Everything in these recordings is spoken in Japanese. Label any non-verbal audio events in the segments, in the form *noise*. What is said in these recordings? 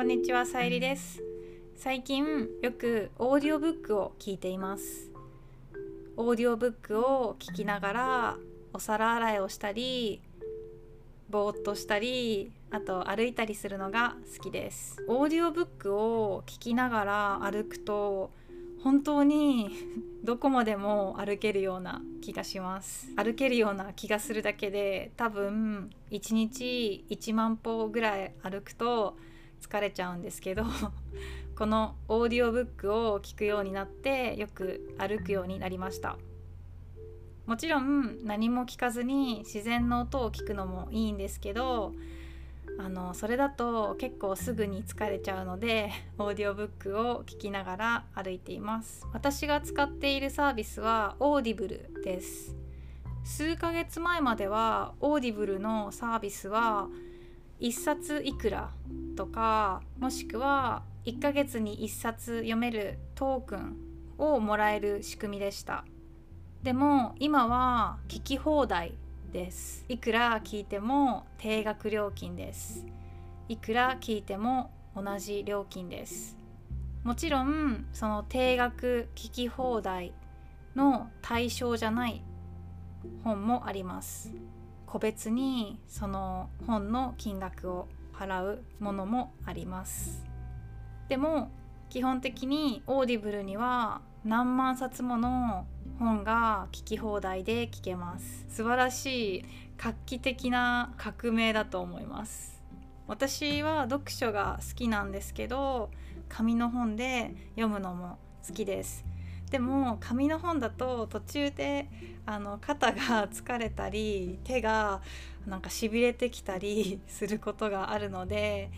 こんにちはさゆりです。最近よくオーディオブックを聞いています。オーディオブックを聞きながらお皿洗いをしたりぼーっとしたりあと歩いたりするのが好きです。オーディオブックを聞きながら歩くと本当に *laughs* どこまでも歩けるような気がします。歩けるような気がするだけで多分1日1万歩ぐらい歩くと疲れちゃうんですけど *laughs* このオーディオブックを聞くようになってよく歩くようになりました。もちろん何も聞かずに自然の音を聞くのもいいんですけどあのそれだと結構すぐに疲れちゃうのでオーディオブックを聞きながら歩いています。私が使っているサービスは Audible です。数ヶ月前までは Audible のサービスは1冊いくらとかもしくは1ヶ月に1冊読めるトークンをもらえる仕組みでした。でも今は聞き放題です。いくら聞いても定額料金です。いくら聞いても同じ料金です。もちろんその定額聞き放題の対象じゃない本もあります。個別にその本の金額を払うものもあります。でも基本的に Audible には何万冊もの本が聞き放題で聞けます。素晴らしい画期的な革命だと思います。私は読書が好きなんですけど紙の本で読むのも好きです。でも紙の本だと途中であの肩が疲れたり手が *laughs* なんかしびれてきたり *laughs* することがあるので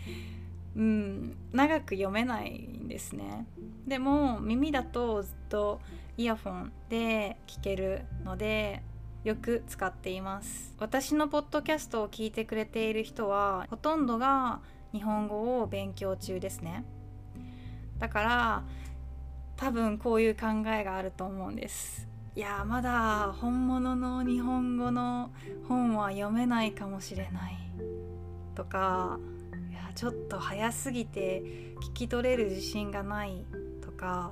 うん長く読めないんですね。でも耳だとずっとイヤフォンで聞けるのでよく使っています。私のポッドキャストを聞いてくれている人はほとんどが日本語を勉強中ですね。だから多分こういう考えがあると思うんです。いやまだ本物の日本語の本は読めないかもしれない。とかいやちょっと早すぎて聞き取れる自信がない。とか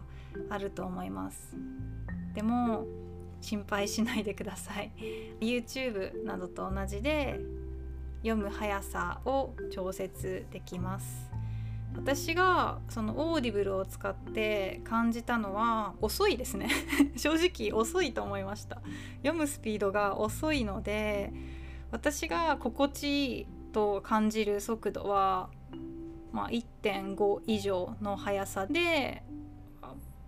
あると思います。でも心配しないでください。YouTube などと同じで読む速さを調節できます。私がその Audible を使って感じたのは遅いですね。*laughs* 正直遅いと思いました。読むスピードが遅いので私が心地いいと感じる速度は、まあ、1.5以上の速さで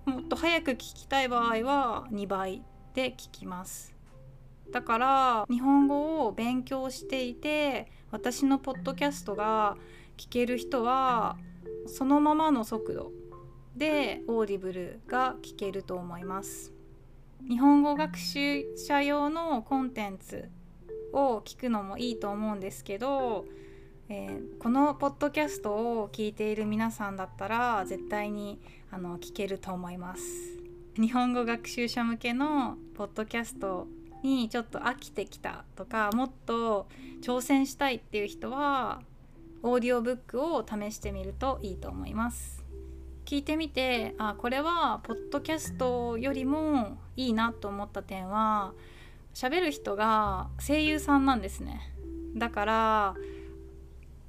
もっと早く聞きたい場合は2倍で聞きます。だから日本語を勉強していて私のポッドキャストが聞ける人はそのままの速度で Audible が聞けると思います。日本語学習者用のコンテンツを聞くのもいいと思うんですけど、えー、このポッドキャストを聞いている皆さんだったら絶対にあの聞けると思います。日本語学習者向けのポッドキャストにちょっと飽きてきたとかもっと挑戦したいっていう人はオーディオブックを試してみるといいと思います。聞いてみてあこれはポッドキャストよりもいいなと思った点は喋る人が声優さんなんですね。だから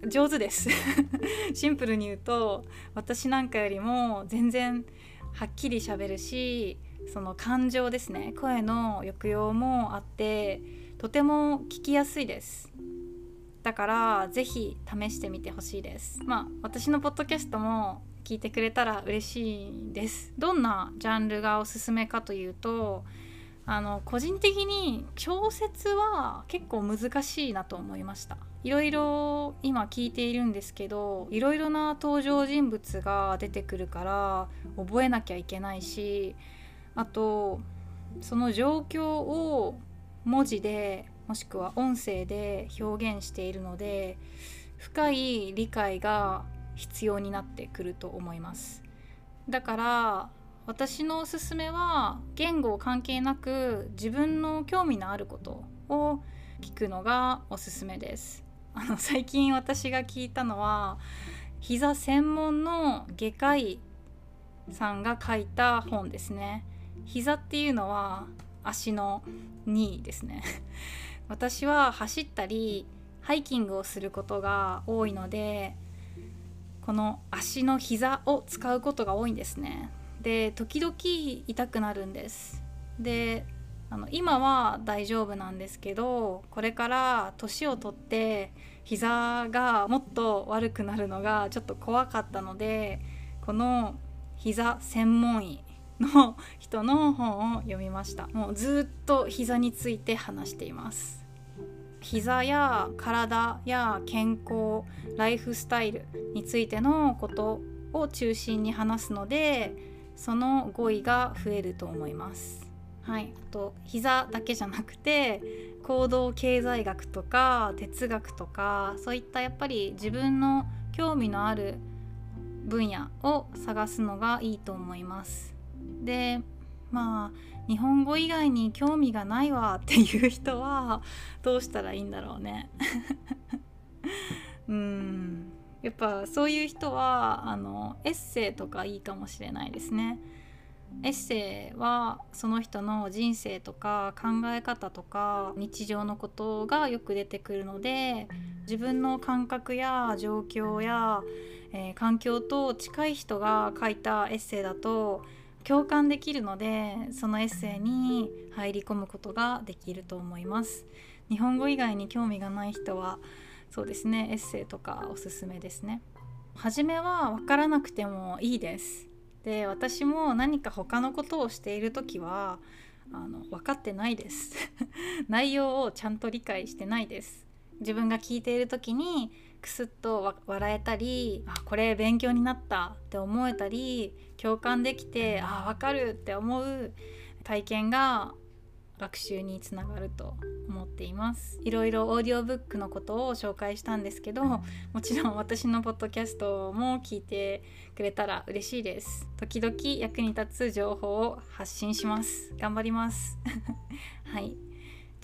上手です。*laughs* シンプルに言うと私なんかよりも全然はっきり喋るしその感情ですね。声の抑揚もあってとても聞きやすいです。だから是非試してみてほしいです。まあ私のポッドキャストも聞いてくれたら嬉しいです。どんなジャンルがおすすめかというとあの個人的に小説は結構難しいなと思いました。いろいろ今聞いているんですけどいろいろな登場人物が出てくるから覚えなきゃいけないしあとその状況を文字でもしくは音声で表現しているので深い理解が必要になってくると思います。だから私のおすすめは言語関係なく自分の興味のあることを聞くのがおすすめです。あの最近私が聞いたのは膝専門の外科医さんが書いた本ですね。膝っていうのは足の2ですね。私は走ったりハイキングをすることが多いのでこの足の膝を使うことが多いんですね。で時々痛くなるんです。であの今は大丈夫なんですけどこれから年を取って膝がもっと悪くなるのがちょっと怖かったのでこの膝専門医の人の本を読みました。もうずっと膝について話しています。膝や体や健康ライフスタイルについてのことを中心に話すのでその語彙が増えると思います。はい、あと膝だけじゃなくて行動経済学とか哲学とかそういったやっぱり自分の興味のある分野を探すのがいいと思います。でまあ日本語以外に興味がないわっていう人はどうしたらいいんだろうね。*laughs* うんやっぱそういう人はあのエッセイとかいいかもしれないですね。エッセイはその人の人生とか考え方とか日常のことがよく出てくるので自分の感覚や状況や、えー、環境と近い人が書いたエッセイだと共感できるのでそのエッセイに入り込むことができると思います。日本語以外に興味がない人はそうですねエッセイとかおすすめですね。初めは分からなくてもいいです。で私も何か他のことをしている時はあの分かってないです。*laughs* 内容をちゃんと理解してないです。自分が聞いている時にクスッと笑えたりあこれ勉強になったって思えたり共感できてあ分かるって思う体験が学習につながると思っています。いろいろオーディオブックのことを紹介したんですけどもちろん私のポッドキャストも聞いてくれたら嬉しいです。時々役に立つ情報を発信します。頑張ります。*laughs* はい。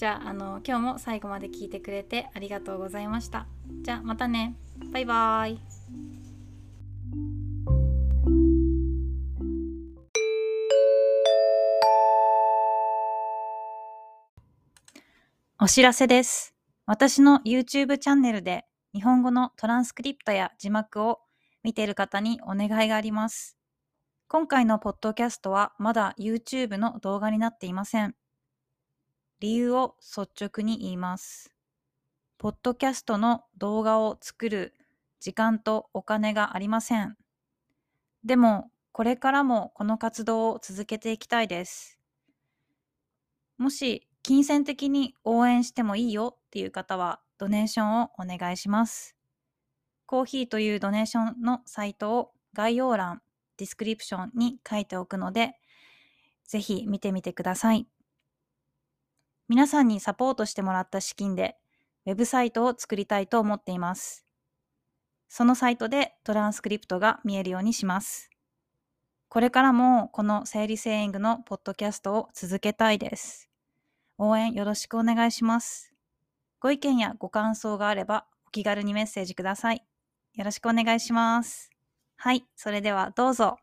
じゃああの今日も最後まで聞いてくれてありがとうございましたじゃあまたねバイバーイお知らせです。私の YouTube チャンネルで日本語のトランスクリプトや字幕を見ている方にお願いがあります。今回のポッドキャストはまだ YouTube の動画になっていません。理由を率直に言います。ポッドキャストの動画を作る時間とお金がありません。でも、これからもこの活動を続けていきたいです。もし金銭的に応援してもいいよっていう方はドネーションをお願いします。 Ko-fi というドネーションのサイトを概要欄、 description に書いておくので、ぜひ見てみてください。皆さんにサポートしてもらった資金でウェブサイトを作りたいと思っています。そのサイトでトランスクリプトが見えるようにします。これからもこの整理セーイングのポッドキャストを続けたいです。応援よろしくお願いします。ご意見やご感想があればお気軽にメッセージください。よろしくお願いします。はい、それではどうぞ。